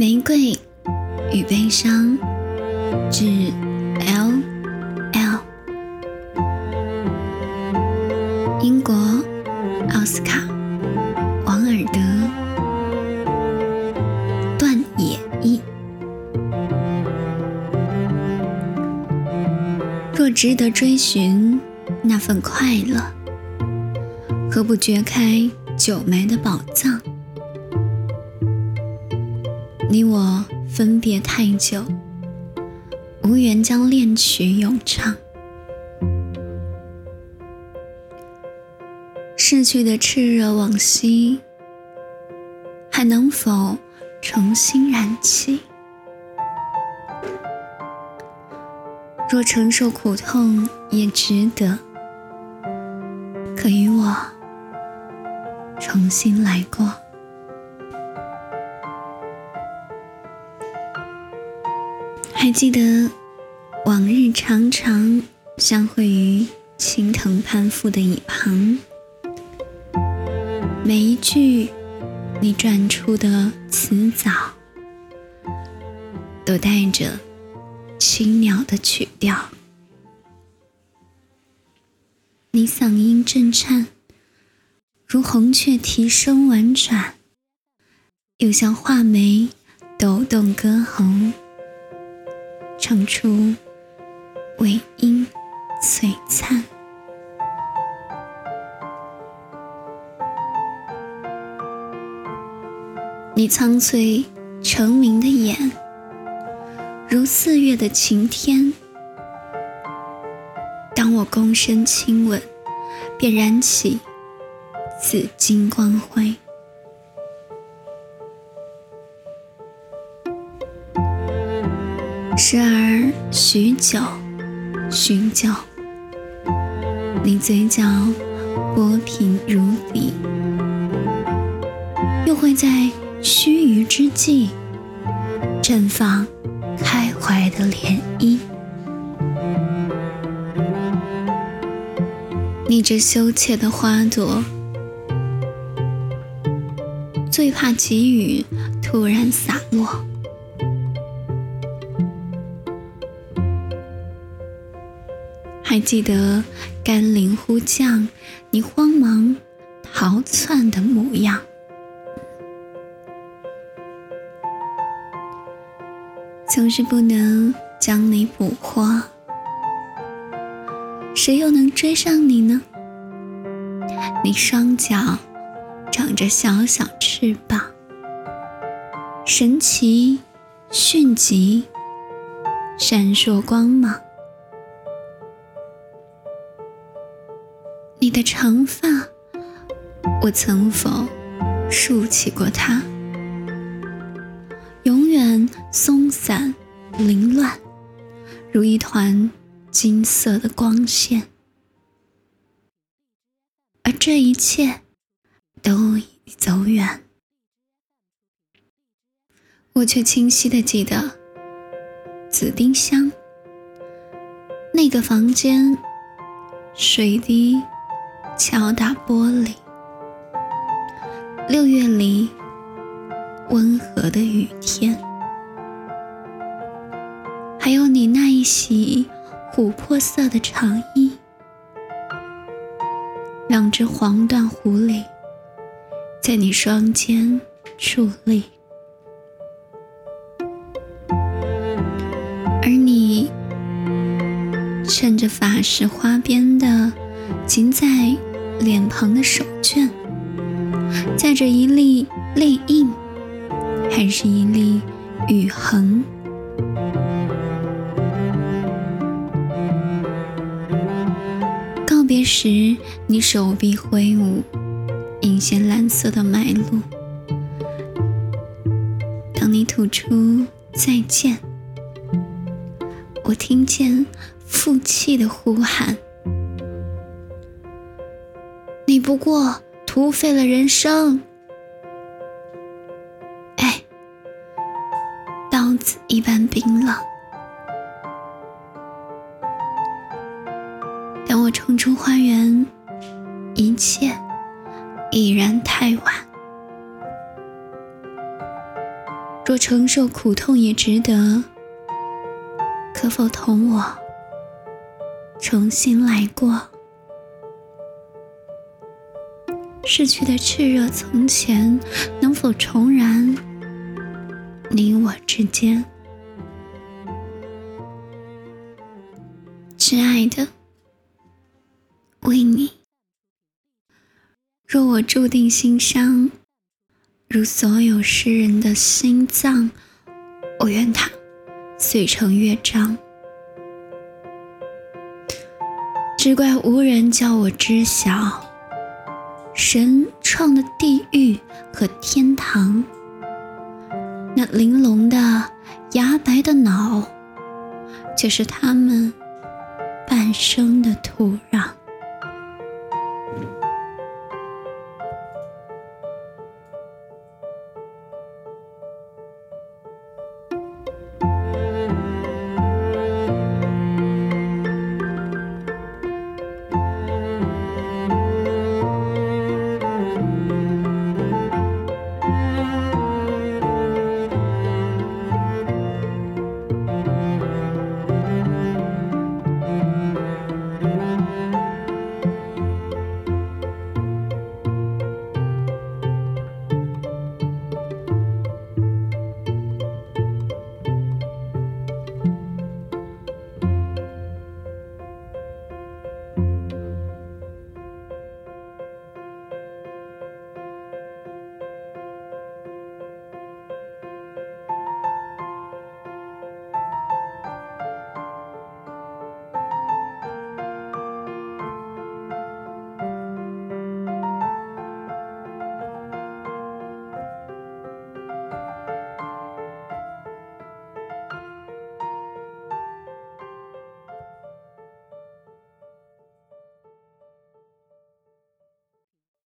玫瑰与悲伤，致 L L。英国奥斯卡王尔德段野译。若值得追寻那份快乐，何不掘开久埋的宝藏？你我分别太久，无缘将恋曲咏唱。逝去的炽热往昔，还能否重新燃起？若承受苦痛也值得，可与我重新来过。还记得往日常常相会于青藤攀附的椅旁，每一句你转出的词藻，都带着青鸟的曲调。你嗓音震颤，如红雀啼声婉转，又像画眉抖动歌喉。唱出尾音璀璨，你苍翠澄明的眼，如四月的晴天。当我躬身亲吻，便燃起紫金光辉。时而许久，许久，你嘴角波平如笔，又会在须臾之际绽放开怀的涟漪。你这羞怯的花朵，最怕急雨突然洒落。还记得甘霖忽降，你慌忙逃窜的模样。总是不能将你捕获，谁又能追上你呢？你双脚长着小小翅膀，神奇迅疾，闪烁光芒。你的长发，我曾否竖起过它？永远松散凌乱，如一团金色的光线。而这一切都已走远，我却清晰的记得紫丁香那个房间，水滴。敲打玻璃，六月里温和的雨天，还有你那一袭琥珀色的长衣，两只黄缎狐狸在你双肩伫立，而你衬着法式花边的仅在。脸庞的手绢，载着一粒泪印，还是一粒雨痕？告别时，你手臂挥舞，引线蓝色的脉络。当你吐出再见，我听见负气的呼喊。不过徒费了人生，哎，刀子一般冰冷。当我冲出花园，一切已然太晚。若承受苦痛也值得，可否同我重新来过？逝去的炽热从前，能否重燃你我之间？亲爱的，为你，若我注定心伤，如所有诗人的心脏，我愿它碎成乐章。只怪无人叫我知晓。神创的地狱和天堂，那玲珑的牙白的脑，却是他们半生的土壤。